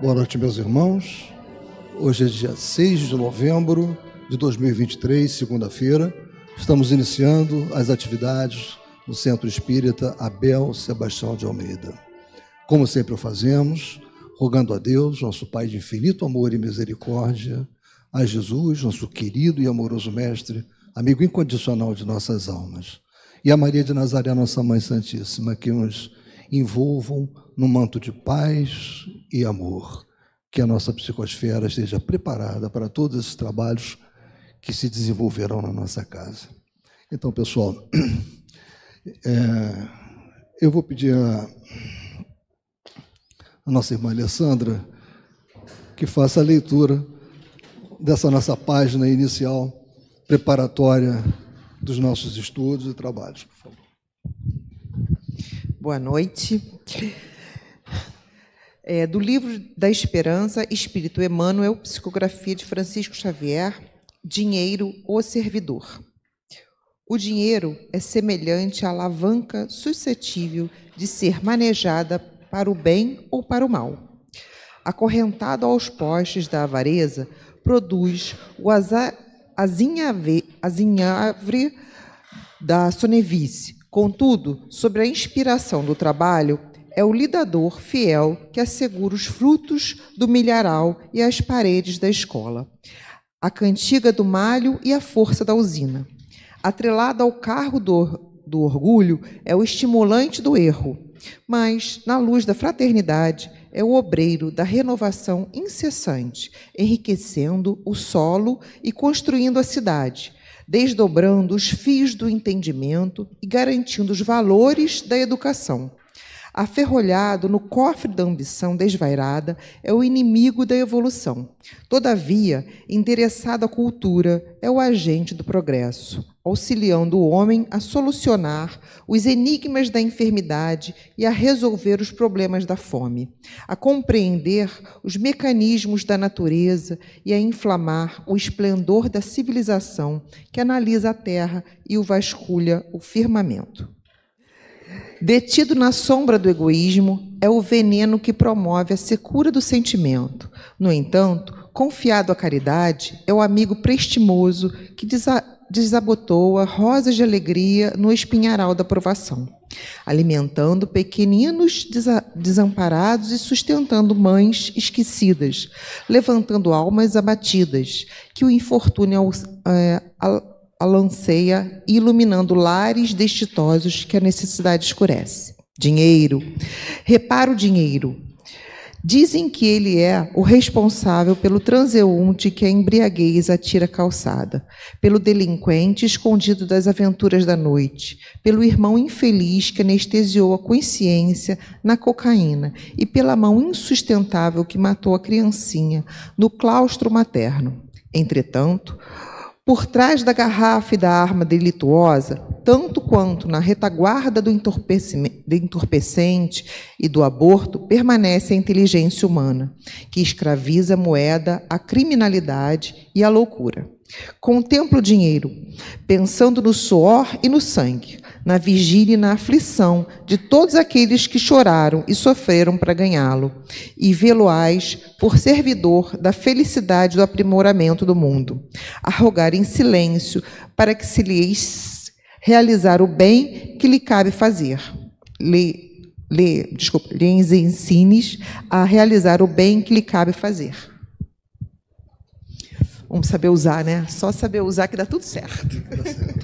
Boa noite, meus irmãos. Hoje é dia 6 de novembro de 2023, segunda-feira. Estamos iniciando as atividades no Centro Espírita Abel Sebastião de Almeida. Como sempre o fazemos, rogando a Deus, nosso Pai de infinito amor e misericórdia, a Jesus, nosso querido e amoroso Mestre, amigo incondicional de nossas almas, e a Maria de Nazaré, nossa Mãe Santíssima, que nos envolvam no manto de paz e amor. Que a nossa psicosfera esteja preparada para todos esses trabalhos que se desenvolverão na nossa casa. Então, pessoal, é, eu vou pedir a, a nossa irmã Alessandra que faça a leitura dessa nossa página inicial preparatória dos nossos estudos e trabalhos, por favor. Boa noite. É, do livro da Esperança, Espírito Emmanuel, psicografia de Francisco Xavier, Dinheiro, o servidor. O dinheiro é semelhante à alavanca suscetível de ser manejada para o bem ou para o mal. Acorrentado aos postes da avareza, produz o azinhavre da sonevice. Contudo, sobre a inspiração do trabalho, é o lidador fiel que assegura os frutos do milharal e as paredes da escola, a cantiga do malho e a força da usina. Atrelado ao carro do, do orgulho, é o estimulante do erro, mas, na luz da fraternidade, é o obreiro da renovação incessante, enriquecendo o solo e construindo a cidade, desdobrando os fios do entendimento e garantindo os valores da educação. Aferrolhado no cofre da ambição desvairada, é o inimigo da evolução. Todavia, endereçado à cultura, é o agente do progresso, auxiliando o homem a solucionar os enigmas da enfermidade e a resolver os problemas da fome, a compreender os mecanismos da natureza e a inflamar o esplendor da civilização que analisa a terra e o vasculha o firmamento. Detido na sombra do egoísmo, é o veneno que promove a secura do sentimento. No entanto, confiado à caridade, é o amigo prestimoso que desabotoa rosas de alegria no espinharal da provação, alimentando pequeninos desamparados e sustentando mães esquecidas, levantando almas abatidas, que o infortúnio é, alanceia, iluminando lares destitosos que a necessidade escurece. Dinheiro. Repara o dinheiro. Dizem que ele é o responsável pelo transeunte que a embriaguez atira calçada, pelo delinquente escondido das aventuras da noite, pelo irmão infeliz que anestesiou a consciência na cocaína e pela mão insustentável que matou a criancinha no claustro materno. Entretanto, por trás da garrafa e da arma delituosa, tanto quanto na retaguarda do entorpecente e do aborto, permanece a inteligência humana, que escraviza a moeda, a criminalidade e a loucura. Contempla o dinheiro, pensando no suor e no sangue, na vigília e na aflição de todos aqueles que choraram e sofreram para ganhá-lo, e vê-lo-ás por servidor da felicidade do aprimoramento do mundo, a rogar em silêncio para que se lhes realizar o bem que lhe cabe fazer. Lhe, lhe, desculpa, lhes ensines a realizar o bem que lhe cabe fazer. Vamos saber usar, né? Só saber usar que dá tudo certo. Tá certo.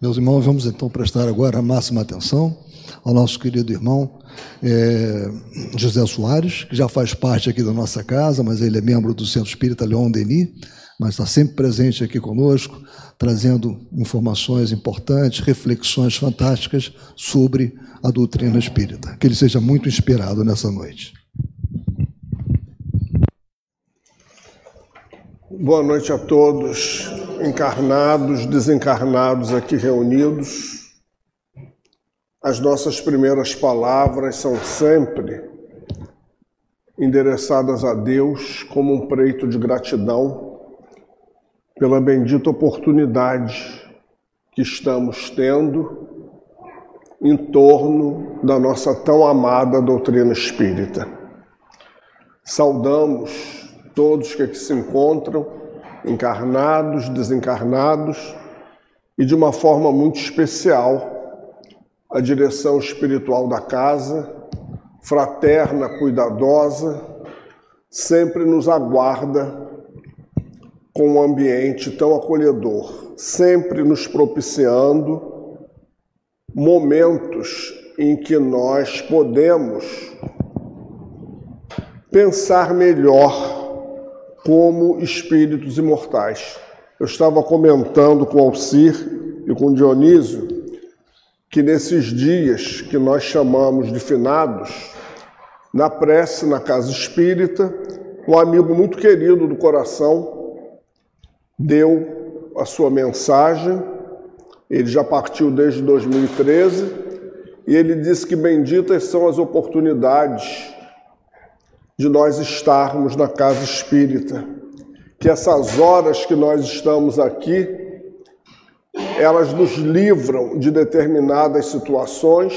Meus irmãos, vamos então prestar agora a máxima atenção ao nosso querido irmão é, José Soares, que já faz parte aqui da nossa casa, mas ele é membro do Centro Espírita Leon Denis, mas está sempre presente aqui conosco, trazendo informações importantes, reflexões fantásticas sobre a doutrina espírita. Que ele seja muito inspirado nessa noite. Boa noite a todos, encarnados, desencarnados aqui reunidos. As nossas primeiras palavras são sempre endereçadas a Deus como um preito de gratidão pela bendita oportunidade que estamos tendo em torno da nossa tão amada doutrina espírita. Saudamos todos que aqui se encontram, encarnados, desencarnados, e de uma forma muito especial, a direção espiritual da casa, fraterna, cuidadosa, sempre nos aguarda com um ambiente tão acolhedor, sempre nos propiciando momentos em que nós podemos pensar melhor como espíritos imortais. Eu estava comentando com Alcir e com Dionísio que nesses dias que nós chamamos de finados, na prece na casa espírita, um amigo muito querido do coração deu a sua mensagem. Ele já partiu desde 2013 e ele disse que benditas são as oportunidades de nós estarmos na casa espírita. Que essas horas que nós estamos aqui, elas nos livram de determinadas situações,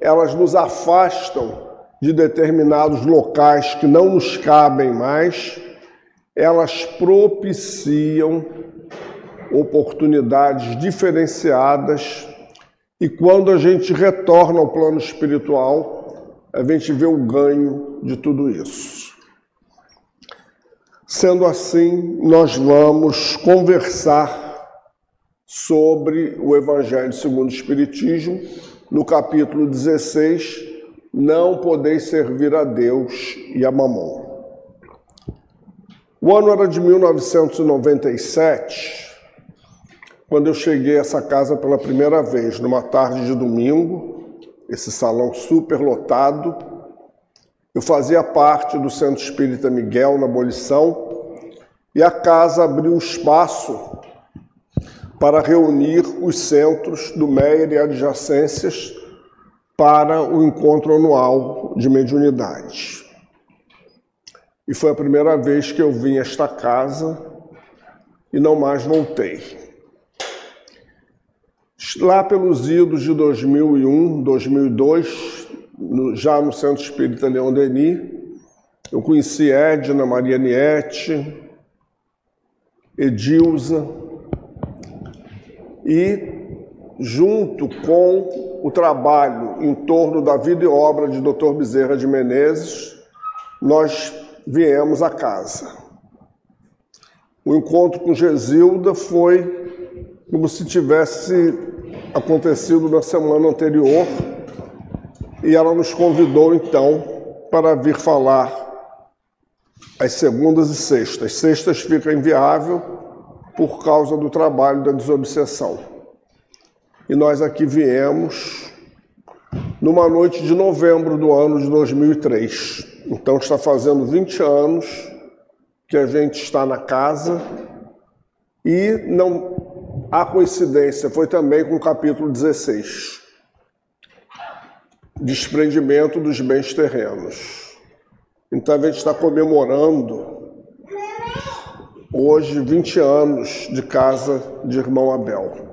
elas nos afastam de determinados locais que não nos cabem mais, elas propiciam oportunidades diferenciadas e quando a gente retorna ao plano espiritual, a gente vê o ganho de tudo isso. Sendo assim, nós vamos conversar sobre o Evangelho segundo o Espiritismo, no capítulo 16, não podeis servir a Deus e a Mamon. O ano era de 1997, quando eu cheguei a essa casa pela primeira vez, numa tarde de domingo, esse salão super lotado. Eu fazia parte do Centro Espírita Miguel, na abolição, e a casa abriu espaço para reunir os centros do Meier e adjacências para o encontro anual de mediunidade. E foi a primeira vez que eu vim a esta casa e não mais voltei. Lá pelos idos de 2001, 2002, já no Centro Espírita Leão Denis, eu conheci Edna, Maria Niete, Edilza, e junto com o trabalho em torno da vida e obra de Dr. Bezerra de Menezes, nós viemos a casa. O encontro com Gesilda foi como se tivesse acontecido na semana anterior e ela nos convidou então para vir falar às segundas e sextas. Sextas fica inviável por causa do trabalho da desobsessão e nós aqui viemos numa noite de novembro do ano de 2003. Então está fazendo 20 anos que a gente está na casa e não há coincidência, foi também com o capítulo 16. Desprendimento dos bens terrenos. Então a gente está comemorando hoje 20 anos de casa de irmão Abel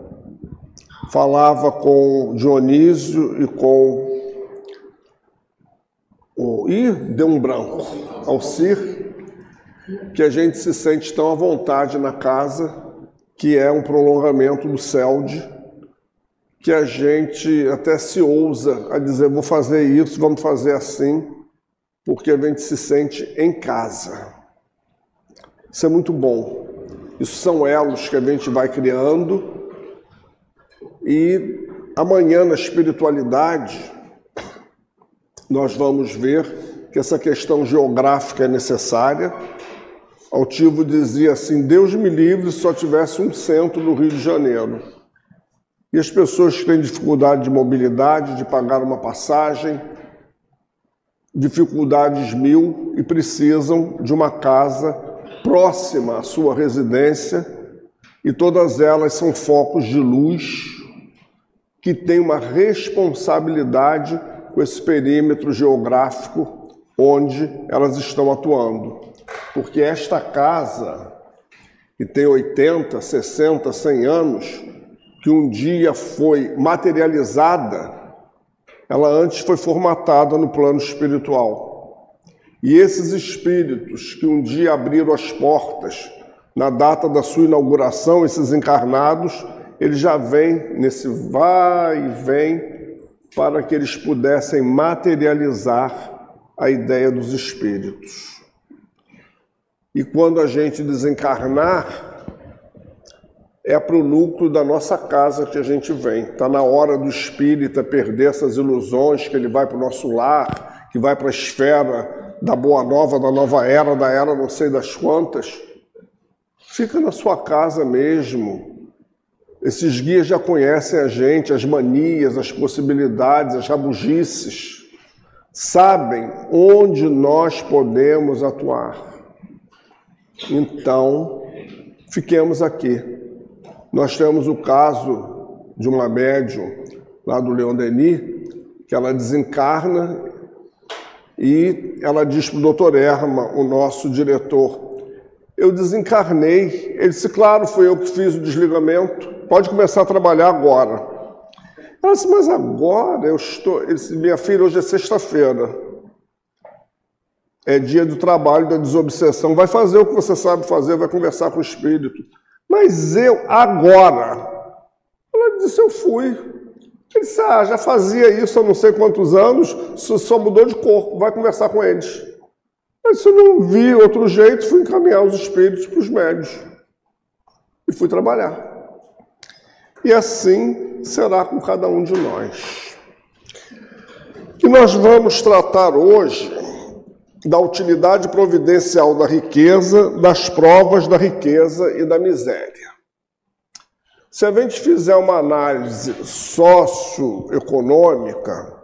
falava com Dionísio e com o. Ih, deu um branco. Alcir, que a gente se sente tão à vontade na casa, que é um prolongamento do CELD, que a gente até se ousa a dizer: vou fazer isso, vamos fazer assim, porque a gente se sente em casa. Isso é muito bom. Isso são elos que a gente vai criando e amanhã, na espiritualidade, nós vamos ver que essa questão geográfica é necessária. Altivo dizia assim: Deus me livre se só tivesse um centro no Rio de Janeiro. E as pessoas que têm dificuldade de mobilidade, de pagar uma passagem, dificuldades mil e precisam de uma casa próxima à sua residência, e todas elas são focos de luz que tem uma responsabilidade com esse perímetro geográfico onde elas estão atuando. Porque esta casa, que tem 80, 60, 100 anos, que um dia foi materializada ela antes foi formatada no plano espiritual. E esses espíritos que um dia abriram as portas na data da sua inauguração, esses encarnados, eles já vêm nesse vai e vem para que eles pudessem materializar a ideia dos espíritos. E quando a gente desencarnar, é para o núcleo da nossa casa que a gente vem. Está na hora do espírita perder essas ilusões, que ele vai para o nosso lar, que vai para a esfera da boa nova, da nova era, da era não sei das quantas. Fica na sua casa mesmo. Esses guias já conhecem a gente, as manias, as possibilidades, as rabugices. Sabem onde nós podemos atuar. Então, fiquemos aqui nós temos o caso de uma médium lá do Leon Denis, que ela desencarna e ela diz para o doutor Erma, o nosso diretor, eu desencarnei. Ele disse, claro, foi eu que fiz o desligamento, pode começar a trabalhar agora. Ela disse, mas agora eu estou. Ele disse, minha filha, hoje é sexta-feira. É dia do trabalho, da desobsessão. Vai fazer o que você sabe fazer, vai conversar com o espírito. Mas eu, agora, ela disse, eu fui. Ele disse, ah, já fazia isso há não sei quantos anos, só mudou de corpo, vai conversar com eles. Disse, eu não vi outro jeito, fui encaminhar os espíritos para os médios. E fui trabalhar. E assim será com cada um de nós. Que nós vamos tratar hoje da utilidade providencial da riqueza, das provas da riqueza e da miséria. Se a gente fizer uma análise socioeconômica,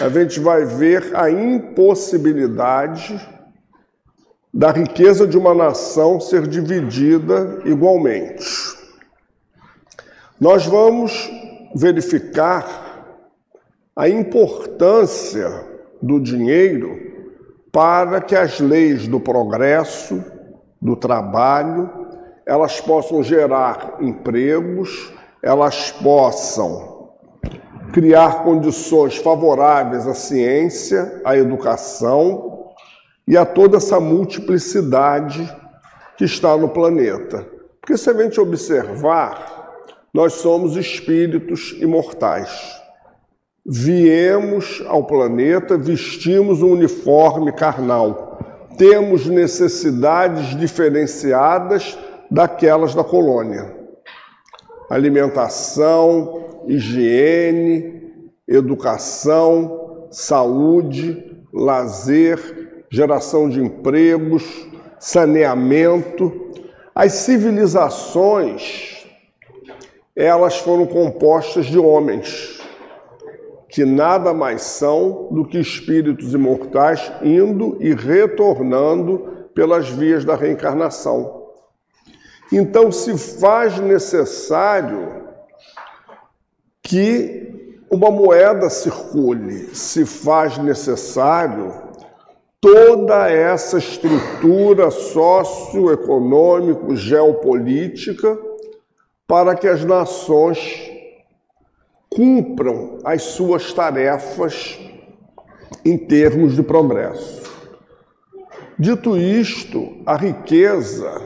a gente vai ver a impossibilidade da riqueza de uma nação ser dividida igualmente. Nós vamos verificar a importância do dinheiro para que as leis do progresso, do trabalho, elas possam gerar empregos, elas possam criar condições favoráveis à ciência, à educação e a toda essa multiplicidade que está no planeta. Porque se a gente observar, nós somos espíritos imortais viemos ao planeta, vestimos um uniforme carnal. Temos necessidades diferenciadas daquelas da colônia. Alimentação, higiene, educação, saúde, lazer, geração de empregos, saneamento. As civilizações, elas foram compostas de homens que nada mais são do que espíritos imortais indo e retornando pelas vias da reencarnação. Então, se faz necessário que uma moeda circule, se faz necessário toda essa estrutura socioeconômico, geopolítica, para que as nações cumpram as suas tarefas em termos de progresso. Dito isto, a riqueza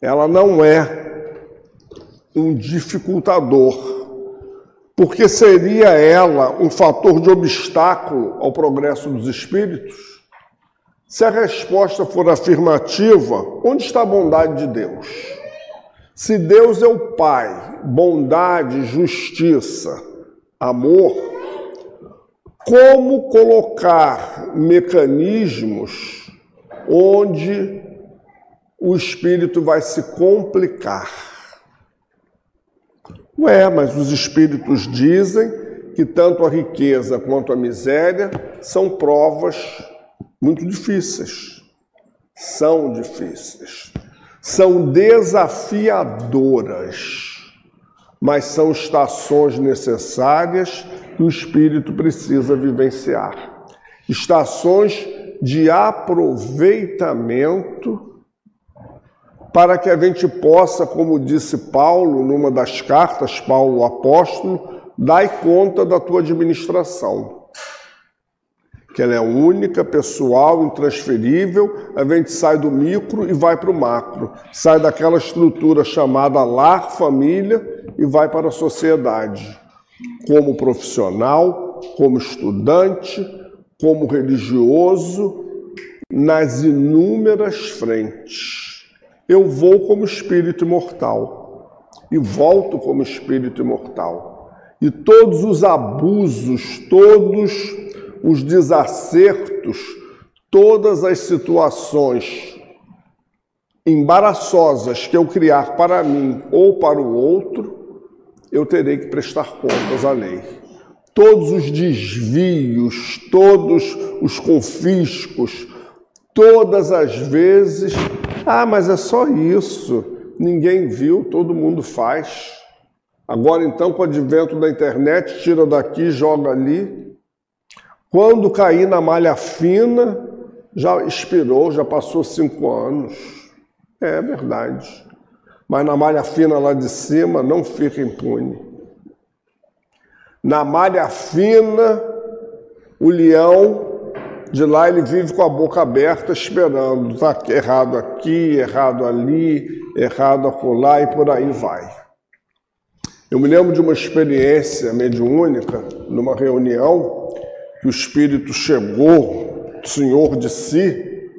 ela não é um dificultador, porque seria ela um fator de obstáculo ao progresso dos espíritos? Se a resposta for afirmativa, onde está a bondade de Deus? Se Deus é o Pai, bondade, justiça, amor, como colocar mecanismos onde o espírito vai se complicar? Ué, mas os espíritos dizem que tanto a riqueza quanto a miséria são provas muito difíceis. São difíceis são desafiadoras, mas são estações necessárias que o espírito precisa vivenciar. Estações de aproveitamento para que a gente possa, como disse Paulo numa das cartas, Paulo apóstolo, dai conta da tua administração que ela é única, pessoal, intransferível, a gente sai do micro e vai para o macro, sai daquela estrutura chamada lar, família e vai para a sociedade, como profissional, como estudante, como religioso, nas inúmeras frentes. Eu vou como espírito imortal e volto como espírito imortal. E todos os abusos, todos os desacertos, todas as situações embaraçosas que eu criar para mim ou para o outro, eu terei que prestar contas à lei. Todos os desvios, todos os confiscos, todas as vezes, ah, mas é só isso, ninguém viu, todo mundo faz. Agora então, com o advento da internet, tira daqui, joga ali, quando cair na malha fina, já expirou, já passou cinco anos. É verdade. Mas na malha fina lá de cima, não fica impune. Na malha fina, o leão de lá ele vive com a boca aberta esperando. Está errado aqui, errado ali, errado acolá e por aí vai. Eu me lembro de uma experiência mediúnica, numa reunião, que o Espírito chegou, Senhor de si,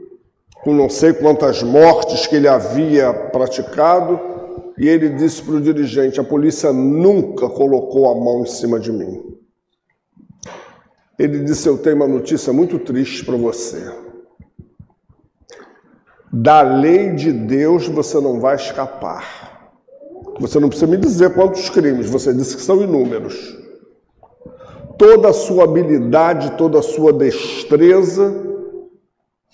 com não sei quantas mortes que ele havia praticado, e ele disse para o dirigente: A polícia nunca colocou a mão em cima de mim. Ele disse: Eu tenho uma notícia muito triste para você. Da lei de Deus você não vai escapar. Você não precisa me dizer quantos crimes, você disse que são inúmeros toda a sua habilidade, toda a sua destreza,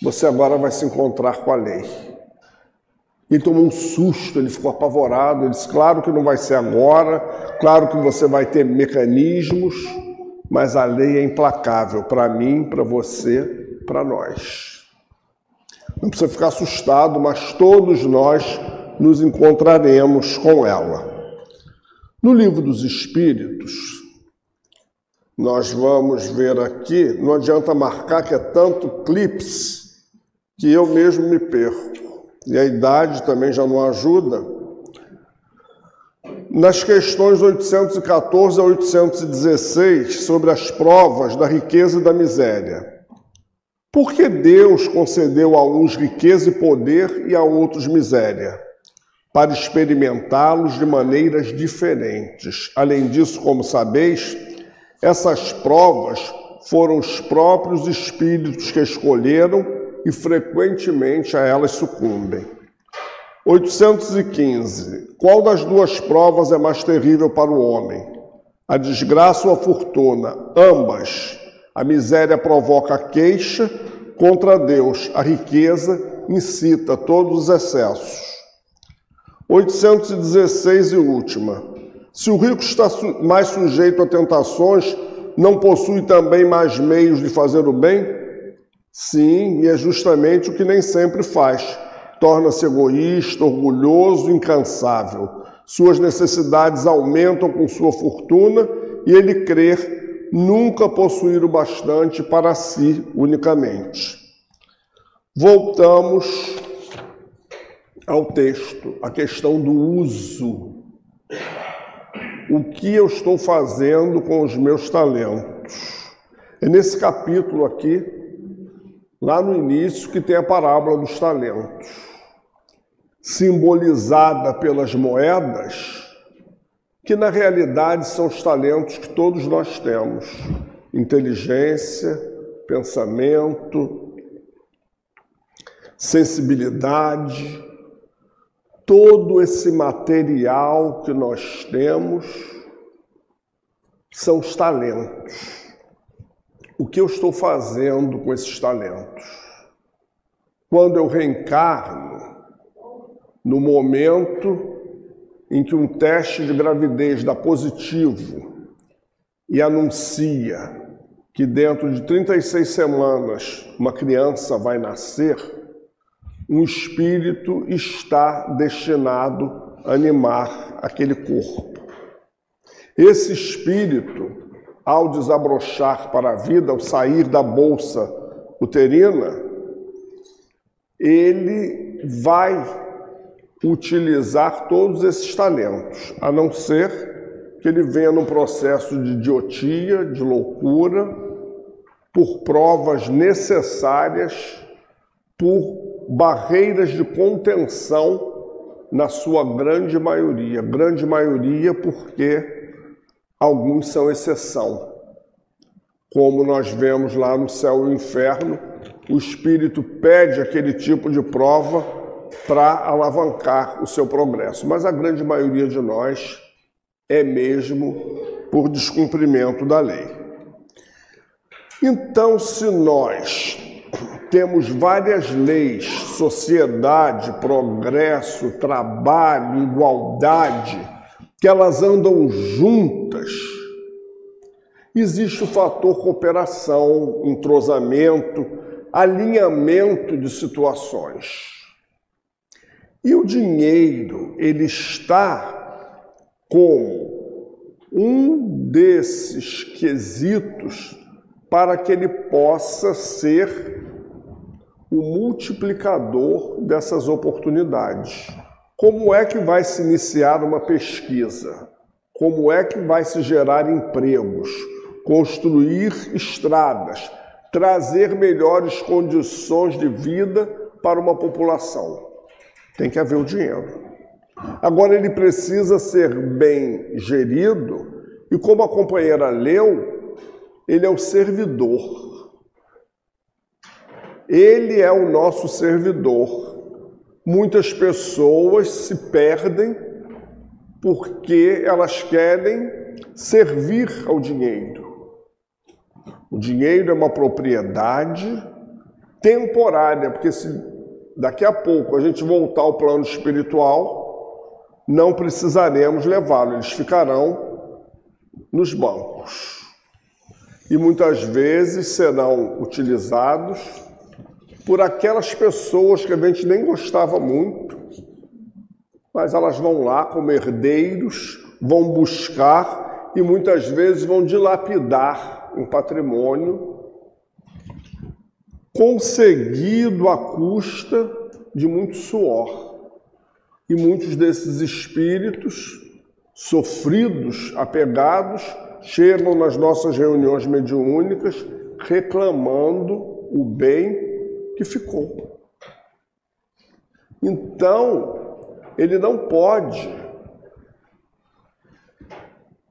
você agora vai se encontrar com a lei. Ele tomou um susto, ele ficou apavorado, ele disse: Claro que não vai ser agora, claro que você vai ter mecanismos, mas a lei é implacável para mim, para você, para nós. Não precisa ficar assustado, mas todos nós nos encontraremos com ela. No livro dos Espíritos, nós vamos ver aqui, não adianta marcar que é tanto clips que eu mesmo me perco. E a idade também já não ajuda. Nas questões 814 a 816, sobre as provas da riqueza e da miséria. Por que Deus concedeu a uns riqueza e poder e a outros miséria? Para experimentá-los de maneiras diferentes. Além disso, como sabeis, essas provas foram os próprios espíritos que escolheram e frequentemente a elas sucumbem. 815. Qual das duas provas é mais terrível para o homem? A desgraça ou a fortuna? Ambas. A miséria provoca a queixa contra Deus, a riqueza incita todos os excessos. 816 e última. Se o rico está mais sujeito a tentações, não possui também mais meios de fazer o bem? Sim, e é justamente o que nem sempre faz. Torna-se egoísta, orgulhoso, incansável. Suas necessidades aumentam com sua fortuna e ele crer nunca possuir o bastante para si unicamente. Voltamos ao texto, a questão do uso o que eu estou fazendo com os meus talentos. É nesse capítulo aqui, lá no início, que tem a parábola dos talentos, simbolizada pelas moedas, que na realidade são os talentos que todos nós temos: inteligência, pensamento, sensibilidade todo esse material que nós temos são os talentos. O que eu estou fazendo com esses talentos? Quando eu reencarno, no momento em que um teste de gravidez dá positivo e anuncia que dentro de 36 semanas uma criança vai nascer, um espírito está destinado a animar aquele corpo. Esse espírito, ao desabrochar para a vida, ao sair da bolsa uterina, ele vai utilizar todos esses talentos, a não ser que ele venha num processo de idiotia, de loucura, por provas necessárias, por barreiras de contenção na sua grande maioria. Grande maioria porque alguns são exceção. Como nós vemos lá no céu e no inferno, o espírito pede aquele tipo de prova para alavancar o seu progresso, mas a grande maioria de nós é mesmo por descumprimento da lei. Então, se nós temos várias leis, sociedade, progresso, trabalho, igualdade, que elas andam juntas, existe o fator cooperação, entrosamento, alinhamento de situações. E o dinheiro, ele está como um desses quesitos para que ele possa ser o multiplicador dessas oportunidades. Como é que vai se iniciar uma pesquisa? Como é que vai se gerar empregos? Construir estradas, trazer melhores condições de vida para uma população. Tem que haver o dinheiro. Agora, ele precisa ser bem gerido, e como a companheira leu, ele é o servidor. Ele é o nosso servidor. Muitas pessoas se perdem porque elas querem servir ao dinheiro. O dinheiro é uma propriedade temporária, porque se daqui a pouco a gente voltar ao plano espiritual, não precisaremos levá-lo, eles ficarão nos bancos. E muitas vezes serão utilizados por aquelas pessoas que a gente nem gostava muito, mas elas vão lá como herdeiros, vão buscar e muitas vezes vão dilapidar um patrimônio conseguido à custa de muito suor. E muitos desses espíritos sofridos, apegados, chegam nas nossas reuniões mediúnicas reclamando o bem que ficou. Então, ele não pode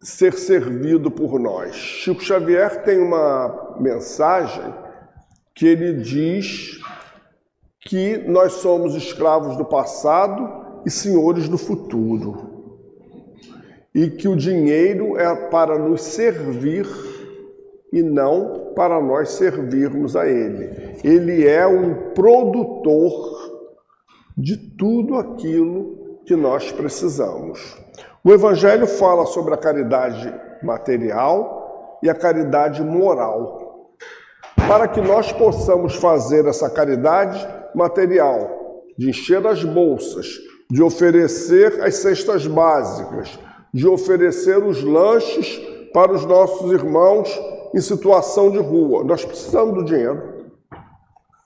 ser servido por nós. Chico Xavier tem uma mensagem que ele diz que nós somos escravos do passado e senhores do futuro. E que o dinheiro é para nos servir e não para nós servirmos a ele. Ele é um produtor de tudo aquilo que nós precisamos. O Evangelho fala sobre a caridade material e a caridade moral para que nós possamos fazer essa caridade material, de encher as bolsas, de oferecer as cestas básicas, de oferecer os lanches para os nossos irmãos em situação de rua. Nós precisamos do dinheiro.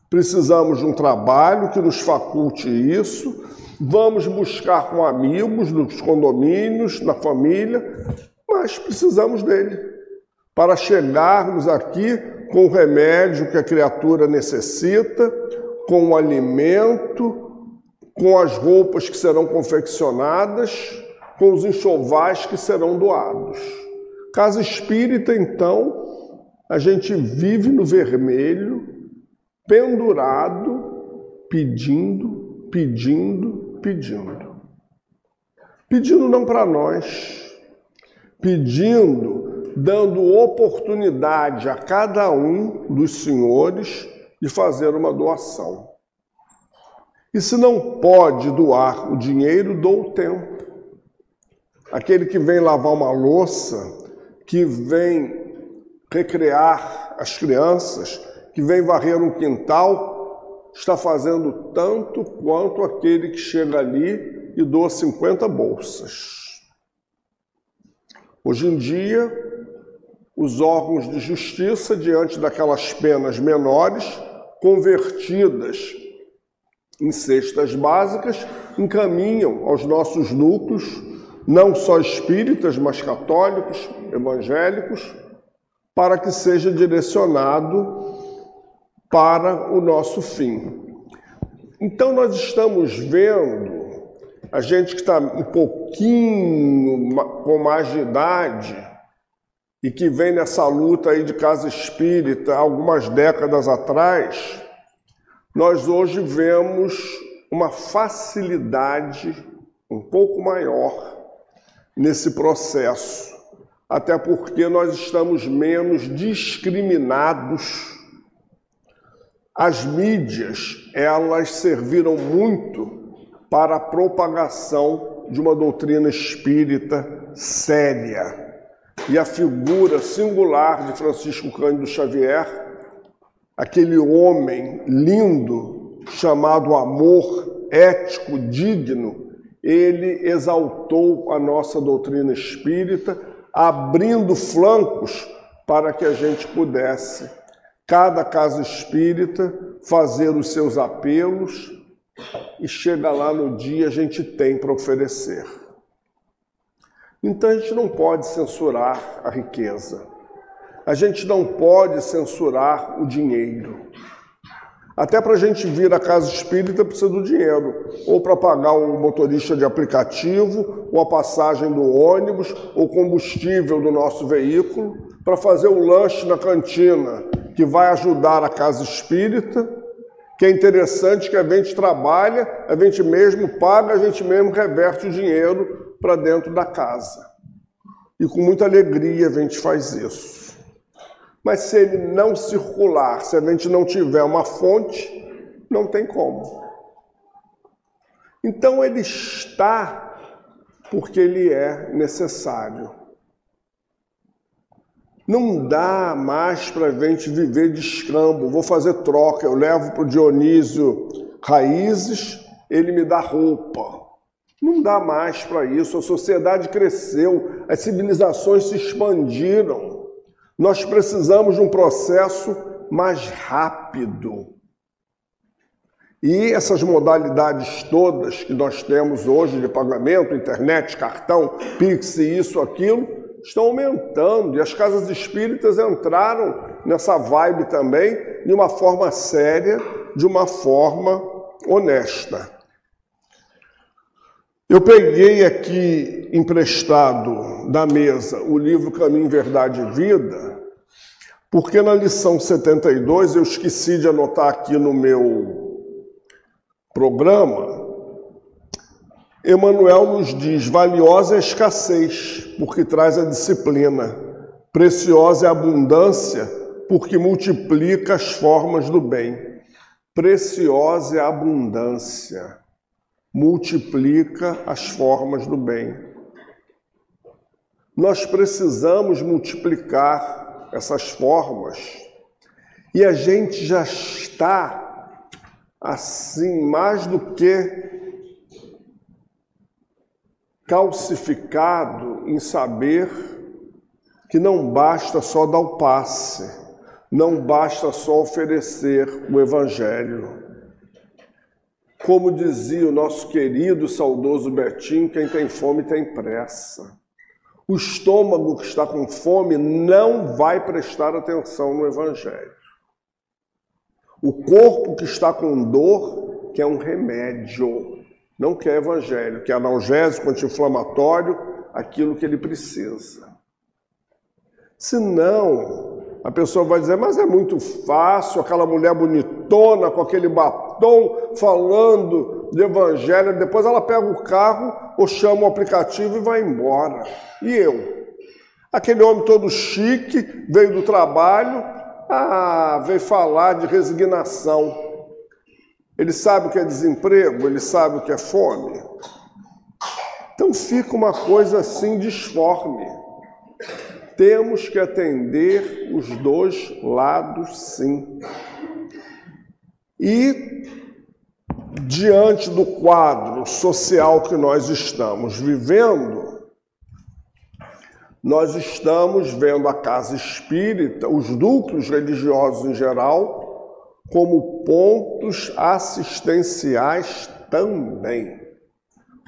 Precisamos de um trabalho que nos faculte isso. Vamos buscar com amigos nos condomínios, na família, mas precisamos dele para chegarmos aqui com o remédio que a criatura necessita, com o alimento, com as roupas que serão confeccionadas, com os enxovais que serão doados. Casa espírita, então, a gente vive no vermelho, pendurado, pedindo, pedindo, pedindo. Pedindo não para nós, pedindo dando oportunidade a cada um dos senhores de fazer uma doação. E se não pode doar o dinheiro, dou o tempo. Aquele que vem lavar uma louça, que vem recrear as crianças, que vem varrer um quintal, está fazendo tanto quanto aquele que chega ali e doa 50 bolsas. Hoje em dia, os órgãos de justiça, diante daquelas penas menores, convertidas em cestas básicas, encaminham aos nossos núcleos, não só espíritas, mas católicos, evangélicos, para que seja direcionado para o nosso fim. Então, nós estamos vendo a gente que está um pouquinho com mais de idade e que vem nessa luta aí de casa espírita algumas décadas atrás, nós hoje vemos uma facilidade um pouco maior nesse processo, até porque nós estamos menos discriminados. As mídias, elas serviram muito para a propagação de uma doutrina espírita séria. E a figura singular de Francisco Cândido Xavier aquele homem lindo chamado amor ético, digno, ele exaltou a nossa doutrina espírita, abrindo flancos para que a gente pudesse, cada casa espírita, fazer os seus apelos e chega lá no dia a gente tem para oferecer. Então a gente não pode censurar a riqueza. A gente não pode censurar o dinheiro. Até para a gente vir à casa espírita precisa do dinheiro, ou para pagar o motorista de aplicativo, ou a passagem do ônibus, ou combustível do nosso veículo, para fazer o lanche na cantina, que vai ajudar a casa espírita, que é interessante que a gente trabalha, a gente mesmo paga, a gente mesmo reverte o dinheiro para dentro da casa. E com muita alegria a gente faz isso. Mas se ele não circular, se a gente não tiver uma fonte, não tem como. Então ele está porque ele é necessário. Não dá mais para a gente viver de escambo. Vou fazer troca, eu levo para o Dionísio raízes, ele me dá roupa. Não dá mais para isso. A sociedade cresceu, as civilizações se expandiram. Nós precisamos de um processo mais rápido. E essas modalidades todas que nós temos hoje de pagamento, internet, cartão, Pix, isso, aquilo, estão aumentando. E as casas espíritas entraram nessa vibe também de uma forma séria, de uma forma honesta. Eu peguei aqui emprestado da mesa o livro Caminho, Verdade e Vida, porque na lição 72 eu esqueci de anotar aqui no meu programa. Emmanuel nos diz: valiosa é a escassez, porque traz a disciplina, preciosa é a abundância, porque multiplica as formas do bem. Preciosa é a abundância multiplica as formas do bem. Nós precisamos multiplicar essas formas e a gente já está assim mais do que calcificado em saber que não basta só dar o passe, não basta só oferecer o evangelho. Como dizia o nosso querido saudoso Betinho, quem tem fome tem pressa. O estômago que está com fome não vai prestar atenção no Evangelho. O corpo que está com dor quer um remédio, não quer Evangelho, quer analgésico, anti-inflamatório, aquilo que ele precisa. Se não, a pessoa vai dizer, mas é muito fácil, aquela mulher bonitona com aquele batom falando de evangelho, depois ela pega o carro ou chama o aplicativo e vai embora. E eu? Aquele homem todo chique, veio do trabalho, ah, veio falar de resignação. Ele sabe o que é desemprego, ele sabe o que é fome. Então fica uma coisa assim disforme temos que atender os dois lados, sim. E diante do quadro social que nós estamos vivendo, nós estamos vendo a casa espírita, os núcleos religiosos em geral, como pontos assistenciais também.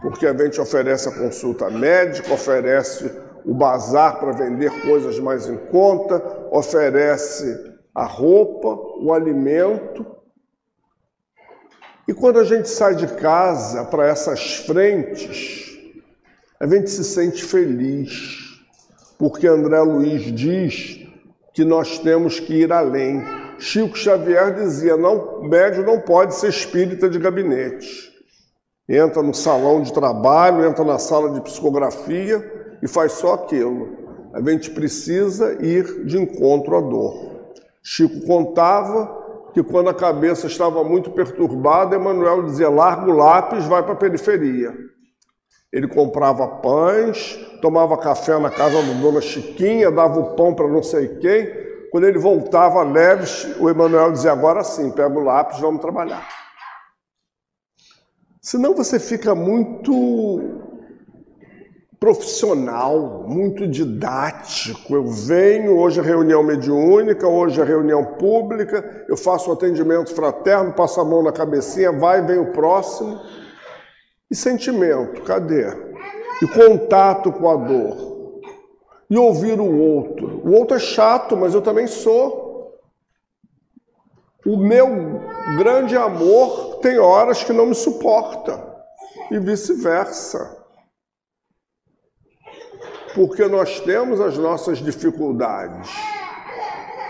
Porque a gente oferece a consulta médica, oferece o bazar para vender coisas mais em conta, oferece a roupa, o alimento. E quando a gente sai de casa para essas frentes, a gente se sente feliz, porque André Luiz diz que nós temos que ir além. Chico Xavier dizia: não, médio não pode ser espírita de gabinete. Entra no salão de trabalho, entra na sala de psicografia e faz só aquilo. A gente precisa ir de encontro à dor. Chico contava que quando a cabeça estava muito perturbada, Emanuel dizia: larga o lápis, vai para a periferia. Ele comprava pães, tomava café na casa da dona Chiquinha, dava o pão para não sei quem. Quando ele voltava leves, o Emanuel dizia: Agora sim, pega o lápis, vamos trabalhar. Senão você fica muito profissional, muito didático. Eu venho, hoje é reunião mediúnica, hoje é reunião pública, eu faço um atendimento fraterno, passo a mão na cabecinha, vai, vem o próximo. E sentimento, cadê? E contato com a dor. E ouvir o outro. O outro é chato, mas eu também sou. O meu grande amor tem horas que não me suporta. E vice-versa. Porque nós temos as nossas dificuldades.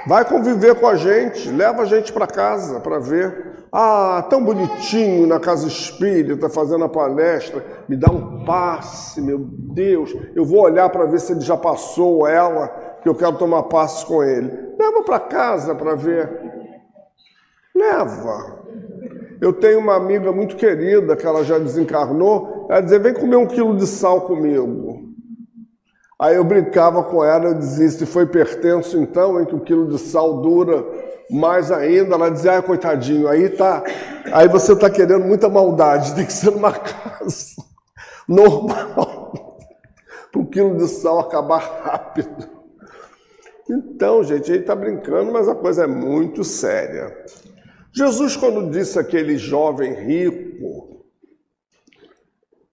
Vai conviver com a gente, leva a gente para casa para ver. Ah, tão bonitinho na casa espírita, fazendo a palestra, me dá um passe, meu Deus. Eu vou olhar para ver se ele já passou ela, que eu quero tomar passe com ele. Leva para casa para ver. Leva. Eu tenho uma amiga muito querida, que ela já desencarnou, ela dizia: vem comer um quilo de sal comigo. Aí eu brincava com ela, eu dizia: se foi pertenço então, em que o quilo de sal dura mais ainda, ela dizia, coitadinho, aí tá, aí você está querendo muita maldade, tem que ser numa casa normal, para o quilo de sal acabar rápido. Então, gente, a gente está brincando, mas a coisa é muito séria. Jesus, quando disse aquele jovem rico,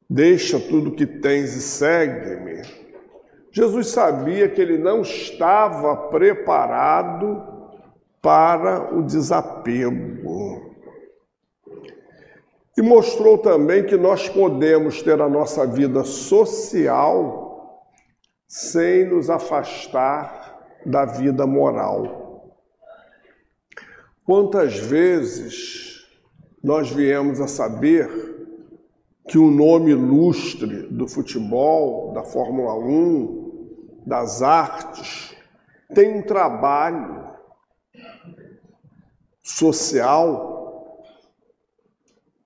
deixa tudo que tens e segue-me, Jesus sabia que ele não estava preparado para o desapego. E mostrou também que nós podemos ter a nossa vida social sem nos afastar da vida moral. Quantas vezes nós viemos a saber que o nome ilustre do futebol, da Fórmula 1, das artes, tem um trabalho social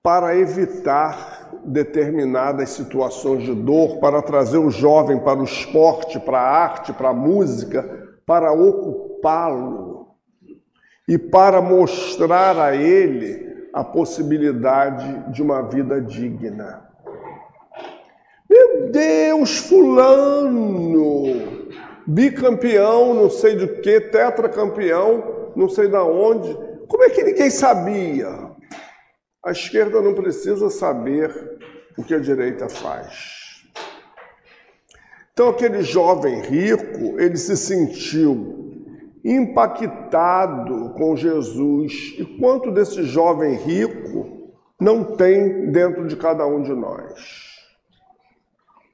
para evitar determinadas situações de dor, para trazer o jovem para o esporte, para a arte, para a música, para ocupá-lo e para mostrar a ele a possibilidade de uma vida digna. Deus, fulano, bicampeão, não sei do que, tetracampeão, não sei da onde, como é que ninguém sabia? A esquerda não precisa saber o que a direita faz. Então, aquele jovem rico, ele se sentiu impactado com Jesus. E quanto desse jovem rico não tem dentro de cada um de nós?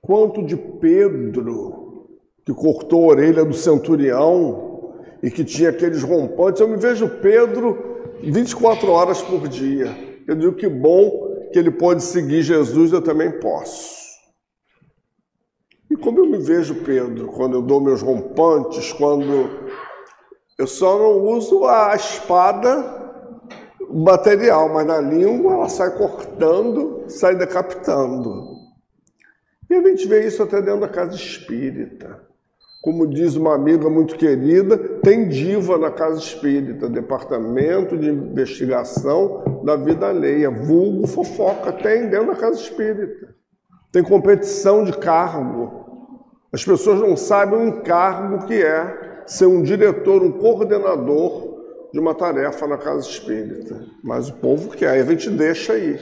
Quanto de Pedro, que cortou a orelha do centurião, e que tinha aqueles rompantes. Eu me vejo Pedro 24 horas por dia. Eu digo que bom que ele pode seguir Jesus, eu também posso. E como eu me vejo Pedro, quando eu dou meus rompantes, quando eu só não uso a espada material, mas na língua ela sai cortando, sai decapitando. E a gente vê isso até dentro da casa espírita. Como diz uma amiga muito querida, tem diva na Casa Espírita, Departamento de Investigação da Vida Alheia, vulgo fofoca, tem dentro da Casa Espírita. Tem competição de cargo. As pessoas não sabem o encargo que é ser um diretor, um coordenador de uma tarefa na casa espírita. Mas o povo quer, a gente deixa aí.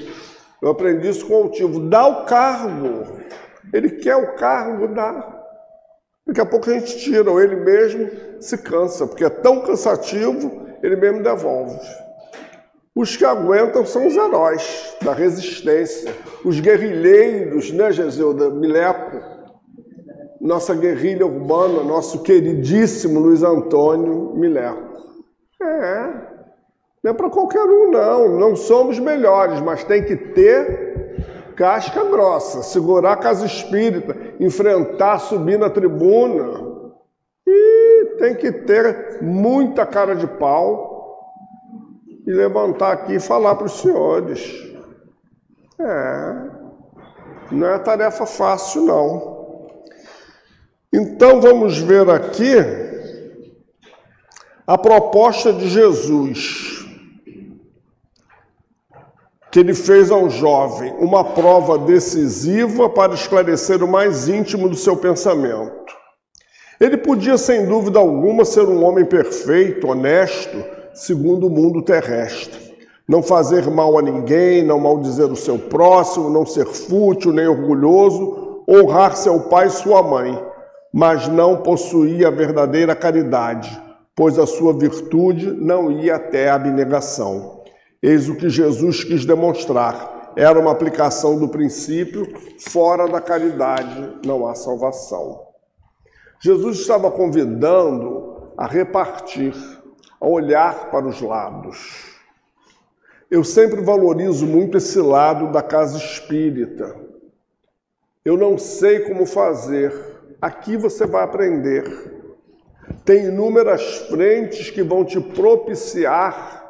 Eu aprendi isso com o altivo. Dá o cargo. Ele quer o cargo, dá. Daqui a pouco a gente tira, ou ele mesmo se cansa, porque é tão cansativo, ele mesmo devolve. Os que aguentam são os heróis da resistência, os guerrilheiros, né, Geseuda Mileco? Nossa guerrilha urbana, nosso queridíssimo Luiz Antônio Mileco. É, não é para qualquer um, não. Não somos melhores, mas tem que ter casca grossa, segurar a casa espírita, enfrentar, subir na tribuna. E tem que ter muita cara de pau e levantar aqui e falar para os senhores. É, não é tarefa fácil, não. Então vamos ver aqui a proposta de Jesus, que ele fez ao jovem, uma prova decisiva para esclarecer o mais íntimo do seu pensamento. Ele podia, sem dúvida alguma, ser um homem perfeito, honesto, segundo o mundo terrestre. Não fazer mal a ninguém, não maldizer o seu próximo, não ser fútil nem orgulhoso, honrar seu pai e sua mãe, mas não possuía a verdadeira caridade, pois a sua virtude não ia até a abnegação. Eis o que Jesus quis demonstrar. Era uma aplicação do princípio: fora da caridade não há salvação. Jesus estava convidando a repartir a olhar para os lados. Eu sempre valorizo muito esse lado da casa espírita. Eu não sei como fazer. Aqui você vai aprender. Tem inúmeras frentes que vão te propiciar